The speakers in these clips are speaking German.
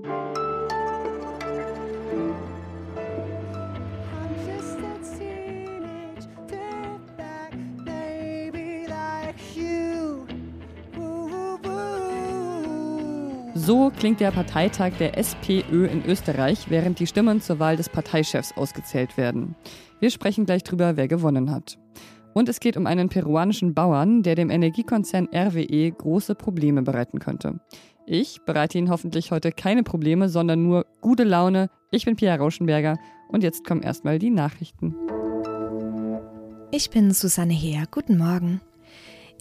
So klingt der Parteitag der SPÖ in Österreich, während die Stimmen zur Wahl des Parteichefs ausgezählt werden. Wir sprechen gleich drüber, wer gewonnen hat. Und es geht um einen peruanischen Bauern, der dem Energiekonzern RWE große Probleme bereiten könnte. Ich bereite Ihnen hoffentlich heute keine Probleme, sondern nur gute Laune. Ich bin Pia Rauschenberger und jetzt kommen erstmal die Nachrichten. Ich bin Susanne Heer. Guten Morgen.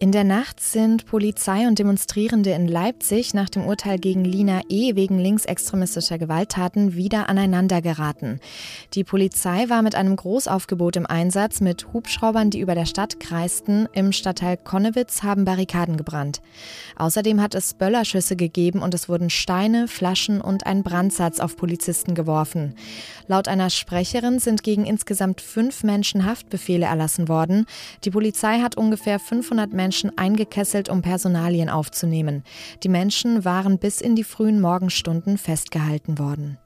In der Nacht sind Polizei und Demonstrierende in Leipzig nach dem Urteil gegen Lina E. wegen linksextremistischer Gewalttaten wieder aneinandergeraten. Die Polizei war mit einem Großaufgebot im Einsatz mit Hubschraubern, die über der Stadt kreisten. Im Stadtteil Konnewitz haben Barrikaden gebrannt. Außerdem hat es Böllerschüsse gegeben und es wurden Steine, Flaschen und ein Brandsatz auf Polizisten geworfen. Laut einer Sprecherin sind gegen insgesamt fünf Menschen Haftbefehle erlassen worden. Die Polizei hat ungefähr 500 Menschen Menschen eingekesselt, um Personalien aufzunehmen. Die Menschen waren bis in die frühen Morgenstunden festgehalten worden.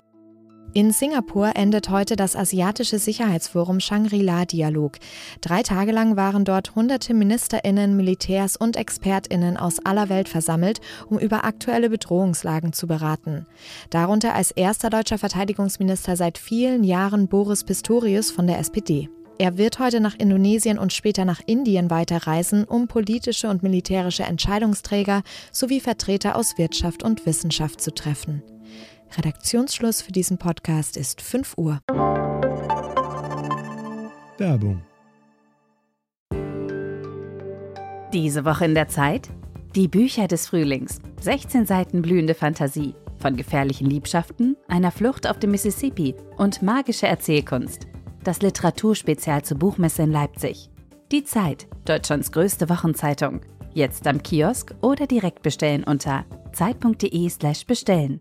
In Singapur endet heute das asiatische Sicherheitsforum Shangri-La-Dialog. Drei Tage lang waren dort hunderte Ministerinnen, Militärs und Expertinnen aus aller Welt versammelt, um über aktuelle Bedrohungslagen zu beraten. Darunter als erster deutscher Verteidigungsminister seit vielen Jahren Boris Pistorius von der SPD. Er wird heute nach Indonesien und später nach Indien weiterreisen, um politische und militärische Entscheidungsträger sowie Vertreter aus Wirtschaft und Wissenschaft zu treffen. Redaktionsschluss für diesen Podcast ist 5 Uhr. Werbung. Diese Woche in der Zeit? Die Bücher des Frühlings. 16 Seiten blühende Fantasie. Von gefährlichen Liebschaften, einer Flucht auf dem Mississippi und magische Erzählkunst das Literaturspezial zur Buchmesse in Leipzig. Die Zeit, Deutschlands größte Wochenzeitung. Jetzt am Kiosk oder direkt bestellen unter zeit.de/slash bestellen.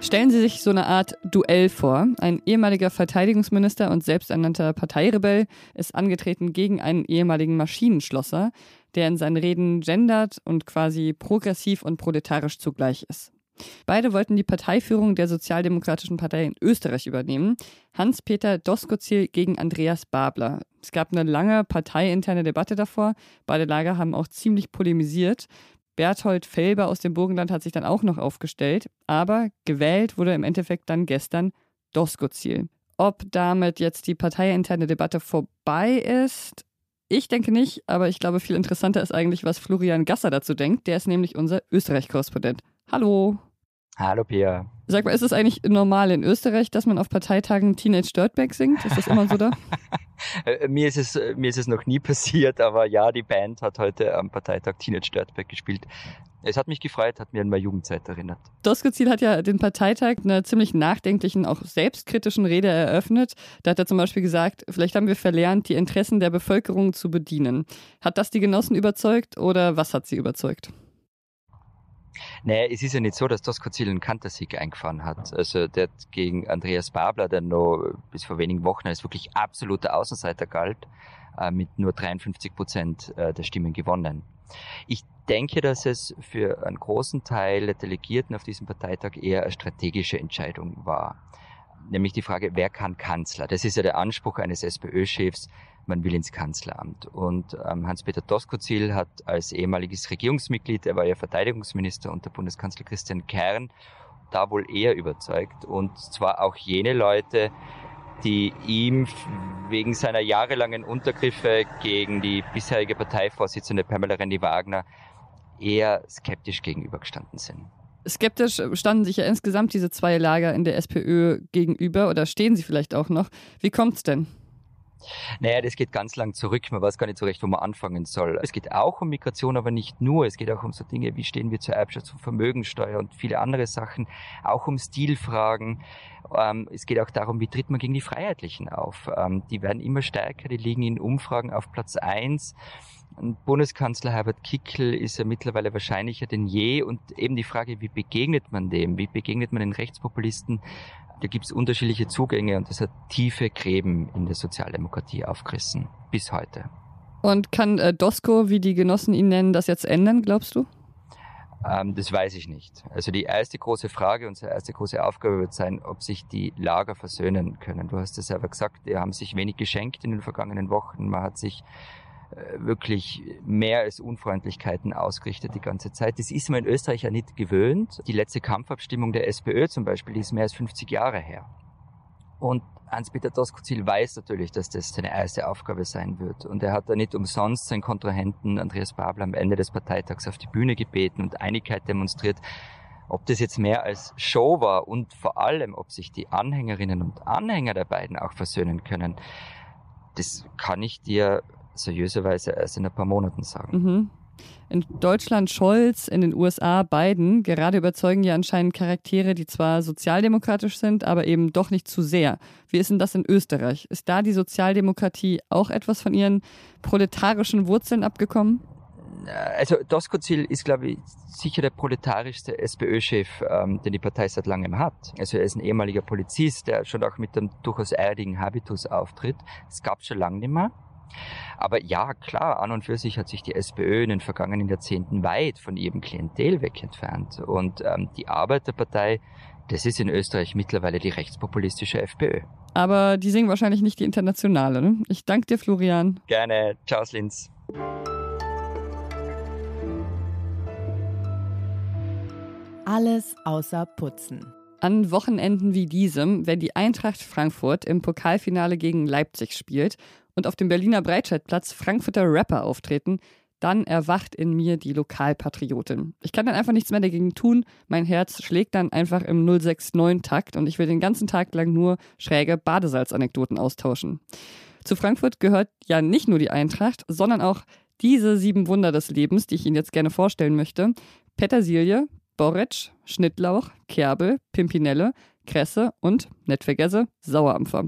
Stellen Sie sich so eine Art Duell vor. Ein ehemaliger Verteidigungsminister und selbsternannter Parteirebell ist angetreten gegen einen ehemaligen Maschinenschlosser, der in seinen Reden gendert und quasi progressiv und proletarisch zugleich ist. Beide wollten die Parteiführung der Sozialdemokratischen Partei in Österreich übernehmen. Hans-Peter Doskozil gegen Andreas Babler. Es gab eine lange parteiinterne Debatte davor. Beide Lager haben auch ziemlich polemisiert. Berthold Felber aus dem Burgenland hat sich dann auch noch aufgestellt, aber gewählt wurde im Endeffekt dann gestern Doskozil. Ob damit jetzt die parteiinterne Debatte vorbei ist, ich denke nicht, aber ich glaube, viel interessanter ist eigentlich, was Florian Gasser dazu denkt. Der ist nämlich unser Österreich-Korrespondent. Hallo. Hallo Pia. Sag mal, ist es eigentlich normal in Österreich, dass man auf Parteitagen Teenage Dirtbag singt? Ist das immer so da? Äh, mir, ist es, mir ist es noch nie passiert, aber ja, die Band hat heute am Parteitag Teenage Dirtbag gespielt. Es hat mich gefreut, hat mir an meine Jugendzeit erinnert. Doskozil hat ja den Parteitag einer ziemlich nachdenklichen, auch selbstkritischen Rede eröffnet. Da hat er zum Beispiel gesagt, vielleicht haben wir verlernt, die Interessen der Bevölkerung zu bedienen. Hat das die Genossen überzeugt oder was hat sie überzeugt? Naja, es ist ja nicht so, dass Doskozil einen Kantersieg eingefahren hat. Also der hat gegen Andreas Babler, der noch bis vor wenigen Wochen als wirklich absoluter Außenseiter galt, äh, mit nur 53 Prozent äh, der Stimmen gewonnen. Ich denke, dass es für einen großen Teil der Delegierten auf diesem Parteitag eher eine strategische Entscheidung war. Nämlich die Frage, wer kann Kanzler? Das ist ja der Anspruch eines SPÖ-Chefs, man will ins Kanzleramt. Und ähm, Hans-Peter Doskozil hat als ehemaliges Regierungsmitglied, er war ja Verteidigungsminister unter Bundeskanzler Christian Kern, da wohl eher überzeugt. Und zwar auch jene Leute, die ihm wegen seiner jahrelangen Untergriffe gegen die bisherige Parteivorsitzende Pamela Rendi-Wagner eher skeptisch gegenübergestanden sind. Skeptisch standen sich ja insgesamt diese zwei Lager in der SPÖ gegenüber oder stehen sie vielleicht auch noch. Wie kommt's denn? Naja, das geht ganz lang zurück. Man weiß gar nicht so recht, wo man anfangen soll. Es geht auch um Migration, aber nicht nur. Es geht auch um so Dinge, wie stehen wir zur Erbschafts- und Vermögensteuer und viele andere Sachen. Auch um Stilfragen. Ähm, es geht auch darum, wie tritt man gegen die Freiheitlichen auf. Ähm, die werden immer stärker, die liegen in Umfragen auf Platz eins. Bundeskanzler Herbert Kickl ist ja mittlerweile wahrscheinlicher denn je und eben die Frage, wie begegnet man dem? Wie begegnet man den Rechtspopulisten? Da gibt es unterschiedliche Zugänge und das hat tiefe Gräben in der Sozialdemokratie aufgerissen. Bis heute. Und kann äh, Dosko, wie die Genossen ihn nennen, das jetzt ändern, glaubst du? Ähm, das weiß ich nicht. Also die erste große Frage, unsere erste große Aufgabe wird sein, ob sich die Lager versöhnen können. Du hast es selber gesagt, die haben sich wenig geschenkt in den vergangenen Wochen. Man hat sich wirklich mehr als Unfreundlichkeiten ausgerichtet die ganze Zeit. Das ist man in Österreich ja nicht gewöhnt. Die letzte Kampfabstimmung der SPÖ zum Beispiel, die ist mehr als 50 Jahre her. Und Hans-Peter Doskozil weiß natürlich, dass das seine erste Aufgabe sein wird. Und er hat da nicht umsonst seinen Kontrahenten Andreas Babler am Ende des Parteitags auf die Bühne gebeten und Einigkeit demonstriert. Ob das jetzt mehr als Show war und vor allem, ob sich die Anhängerinnen und Anhänger der beiden auch versöhnen können, das kann ich dir seriöserweise erst in ein paar Monaten sagen. Mhm. In Deutschland Scholz, in den USA Biden. Gerade überzeugen ja anscheinend Charaktere, die zwar sozialdemokratisch sind, aber eben doch nicht zu sehr. Wie ist denn das in Österreich? Ist da die Sozialdemokratie auch etwas von ihren proletarischen Wurzeln abgekommen? Also Doskozil ist, glaube ich, sicher der proletarischste SPÖ-Chef, ähm, den die Partei seit langem hat. Also er ist ein ehemaliger Polizist, der schon auch mit einem durchaus erdigen Habitus auftritt. Das gab es schon lange nicht mehr. Aber ja, klar, an und für sich hat sich die SPÖ in den vergangenen Jahrzehnten weit von ihrem Klientel weg entfernt. Und ähm, die Arbeiterpartei, das ist in Österreich mittlerweile die rechtspopulistische FPÖ. Aber die singen wahrscheinlich nicht die internationale. Ne? Ich danke dir, Florian. Gerne. Ciao, Linz. Alles außer Putzen. An Wochenenden wie diesem, wenn die Eintracht Frankfurt im Pokalfinale gegen Leipzig spielt und auf dem Berliner Breitscheidplatz Frankfurter Rapper auftreten, dann erwacht in mir die Lokalpatriotin. Ich kann dann einfach nichts mehr dagegen tun. Mein Herz schlägt dann einfach im 069-Takt und ich will den ganzen Tag lang nur schräge Badesalzanekdoten austauschen. Zu Frankfurt gehört ja nicht nur die Eintracht, sondern auch diese sieben Wunder des Lebens, die ich Ihnen jetzt gerne vorstellen möchte. Petersilie, Borretsch, Schnittlauch, Kerbel, Pimpinelle, Kresse und, nicht vergesse, Sauerampfer.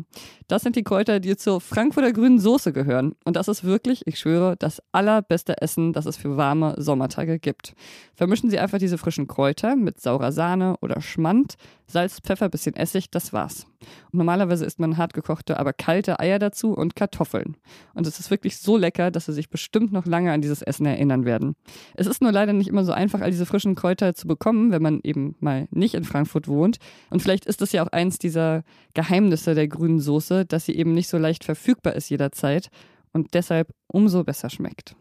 Das sind die Kräuter, die zur Frankfurter grünen Soße gehören. Und das ist wirklich, ich schwöre, das allerbeste Essen, das es für warme Sommertage gibt. Vermischen Sie einfach diese frischen Kräuter mit saurer Sahne oder Schmand, Salz, Pfeffer, bisschen Essig, das war's. Und normalerweise isst man hartgekochte, aber kalte Eier dazu und Kartoffeln. Und es ist wirklich so lecker, dass Sie sich bestimmt noch lange an dieses Essen erinnern werden. Es ist nur leider nicht immer so einfach, all diese frischen Kräuter zu bekommen, wenn man eben mal nicht in Frankfurt wohnt. Und vielleicht ist das ja auch eins dieser Geheimnisse der grünen Soße, dass sie eben nicht so leicht verfügbar ist jederzeit und deshalb umso besser schmeckt.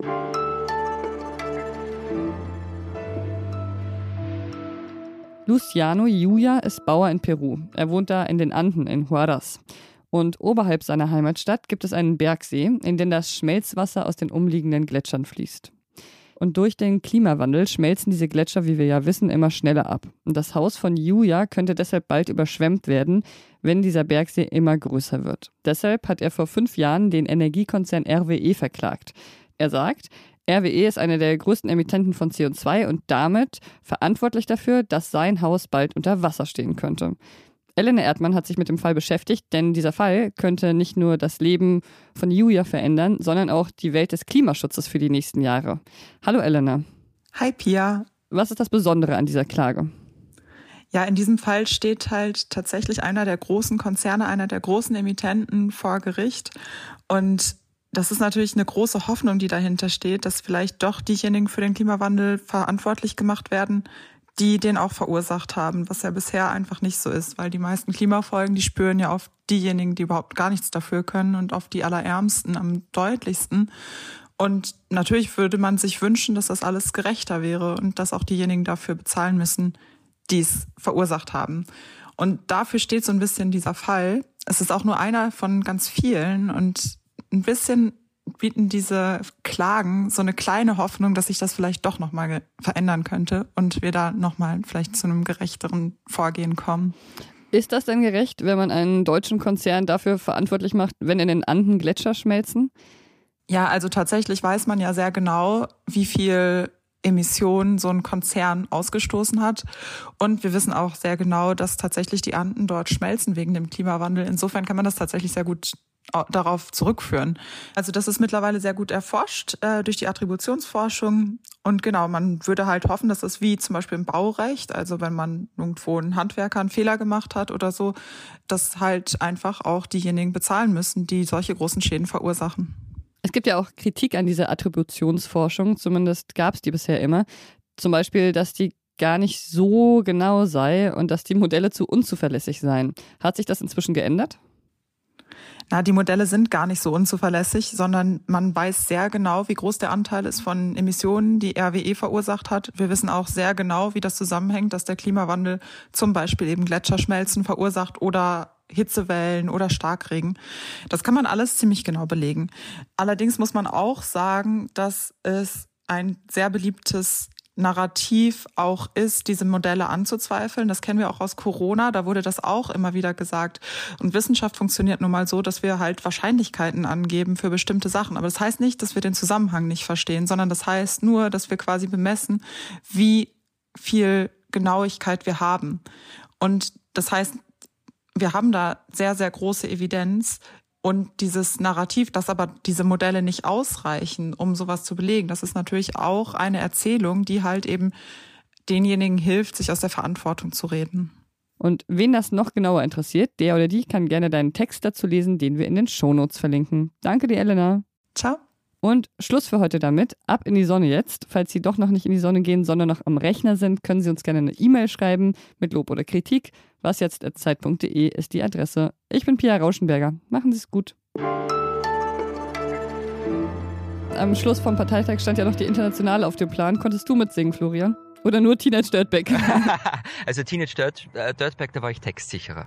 Luciano Yuya ist Bauer in Peru. Er wohnt da in den Anden in Huaraz. Und oberhalb seiner Heimatstadt gibt es einen Bergsee, in den das Schmelzwasser aus den umliegenden Gletschern fließt. Und durch den Klimawandel schmelzen diese Gletscher, wie wir ja wissen, immer schneller ab. Und das Haus von Yuya könnte deshalb bald überschwemmt werden, wenn dieser Bergsee immer größer wird. Deshalb hat er vor fünf Jahren den Energiekonzern RWE verklagt. Er sagt, RWE ist einer der größten Emittenten von CO2 und damit verantwortlich dafür, dass sein Haus bald unter Wasser stehen könnte. Elena Erdmann hat sich mit dem Fall beschäftigt, denn dieser Fall könnte nicht nur das Leben von Julia verändern, sondern auch die Welt des Klimaschutzes für die nächsten Jahre. Hallo Elena. Hi Pia. Was ist das Besondere an dieser Klage? Ja, in diesem Fall steht halt tatsächlich einer der großen Konzerne, einer der großen Emittenten vor Gericht. Und das ist natürlich eine große Hoffnung, die dahinter steht, dass vielleicht doch diejenigen für den Klimawandel verantwortlich gemacht werden, die den auch verursacht haben, was ja bisher einfach nicht so ist, weil die meisten Klimafolgen, die spüren ja auf diejenigen, die überhaupt gar nichts dafür können und auf die Allerärmsten am deutlichsten. Und natürlich würde man sich wünschen, dass das alles gerechter wäre und dass auch diejenigen dafür bezahlen müssen, die es verursacht haben. Und dafür steht so ein bisschen dieser Fall. Es ist auch nur einer von ganz vielen und ein bisschen bieten diese Klagen so eine kleine Hoffnung, dass sich das vielleicht doch nochmal verändern könnte und wir da nochmal vielleicht zu einem gerechteren Vorgehen kommen. Ist das denn gerecht, wenn man einen deutschen Konzern dafür verantwortlich macht, wenn in den Anden Gletscher schmelzen? Ja, also tatsächlich weiß man ja sehr genau, wie viel Emissionen so ein Konzern ausgestoßen hat. Und wir wissen auch sehr genau, dass tatsächlich die Anden dort schmelzen wegen dem Klimawandel. Insofern kann man das tatsächlich sehr gut darauf zurückführen. Also das ist mittlerweile sehr gut erforscht äh, durch die Attributionsforschung. Und genau, man würde halt hoffen, dass es wie zum Beispiel im Baurecht, also wenn man irgendwo einen Handwerker einen Fehler gemacht hat oder so, dass halt einfach auch diejenigen bezahlen müssen, die solche großen Schäden verursachen. Es gibt ja auch Kritik an dieser Attributionsforschung, zumindest gab es die bisher immer. Zum Beispiel, dass die gar nicht so genau sei und dass die Modelle zu unzuverlässig seien. Hat sich das inzwischen geändert? Na, die Modelle sind gar nicht so unzuverlässig, sondern man weiß sehr genau, wie groß der Anteil ist von Emissionen, die RWE verursacht hat. Wir wissen auch sehr genau, wie das zusammenhängt, dass der Klimawandel zum Beispiel eben Gletscherschmelzen verursacht oder Hitzewellen oder Starkregen. Das kann man alles ziemlich genau belegen. Allerdings muss man auch sagen, dass es ein sehr beliebtes Narrativ auch ist, diese Modelle anzuzweifeln. Das kennen wir auch aus Corona. Da wurde das auch immer wieder gesagt. Und Wissenschaft funktioniert nun mal so, dass wir halt Wahrscheinlichkeiten angeben für bestimmte Sachen. Aber das heißt nicht, dass wir den Zusammenhang nicht verstehen, sondern das heißt nur, dass wir quasi bemessen, wie viel Genauigkeit wir haben. Und das heißt, wir haben da sehr, sehr große Evidenz, und dieses Narrativ, dass aber diese Modelle nicht ausreichen, um sowas zu belegen, das ist natürlich auch eine Erzählung, die halt eben denjenigen hilft, sich aus der Verantwortung zu reden. Und wen das noch genauer interessiert, der oder die kann gerne deinen Text dazu lesen, den wir in den Shownotes verlinken. Danke dir, Elena. Ciao. Und Schluss für heute damit. Ab in die Sonne jetzt. Falls Sie doch noch nicht in die Sonne gehen, sondern noch am Rechner sind, können Sie uns gerne eine E-Mail schreiben mit Lob oder Kritik. Was jetzt Zeit.de ist die Adresse. Ich bin Pia Rauschenberger. Machen Sie es gut. Am Schluss vom Parteitag stand ja noch die Internationale auf dem Plan. Konntest du mitsingen, Florian? Oder nur Teenage Dirtbag? also Teenage Dirt, äh, Dirtbag, da war ich textsicherer.